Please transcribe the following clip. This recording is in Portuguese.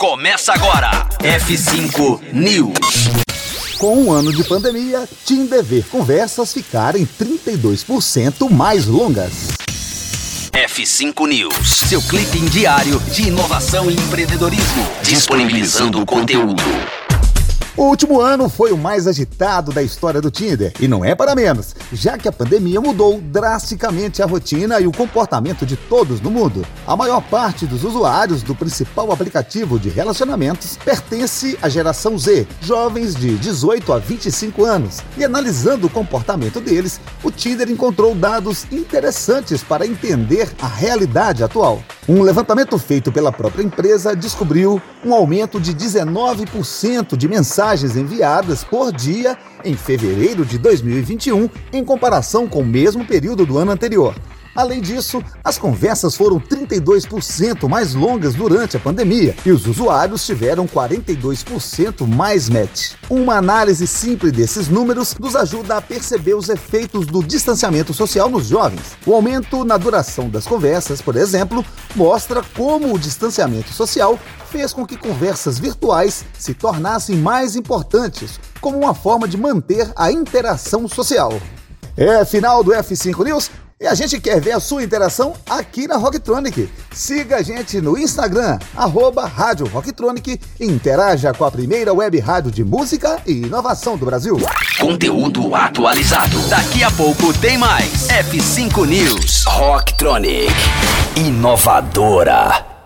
Começa agora. F5 News. Com um ano de pandemia, Tinder ver conversas ficarem 32% mais longas. F5 News, seu clipe diário de inovação e empreendedorismo, disponibilizando o conteúdo. O último ano foi o mais agitado da história do Tinder e não é para menos, já que a pandemia mudou drasticamente a rotina e o comportamento de todos no mundo. A maior parte dos usuários do principal aplicativo de relacionamentos pertence à geração Z, jovens de 18 a 25 anos. E analisando o comportamento deles, o Tinder encontrou dados interessantes para entender a realidade atual. Um levantamento feito pela própria empresa descobriu um aumento de 19% de mensagens enviadas por dia em fevereiro de 2021 em comparação com o mesmo período do ano anterior. Além disso, as conversas foram 32% mais longas durante a pandemia e os usuários tiveram 42% mais match. Uma análise simples desses números nos ajuda a perceber os efeitos do distanciamento social nos jovens. O aumento na duração das conversas, por exemplo, mostra como o distanciamento social fez com que conversas virtuais se tornassem mais importantes como uma forma de manter a interação social. É final do F5 News. E a gente quer ver a sua interação aqui na Rocktronic. Siga a gente no Instagram, arroba Rádio Rocktronic interaja com a primeira web rádio de música e inovação do Brasil. Conteúdo atualizado. Daqui a pouco tem mais. F5 News. Rocktronic. Inovadora.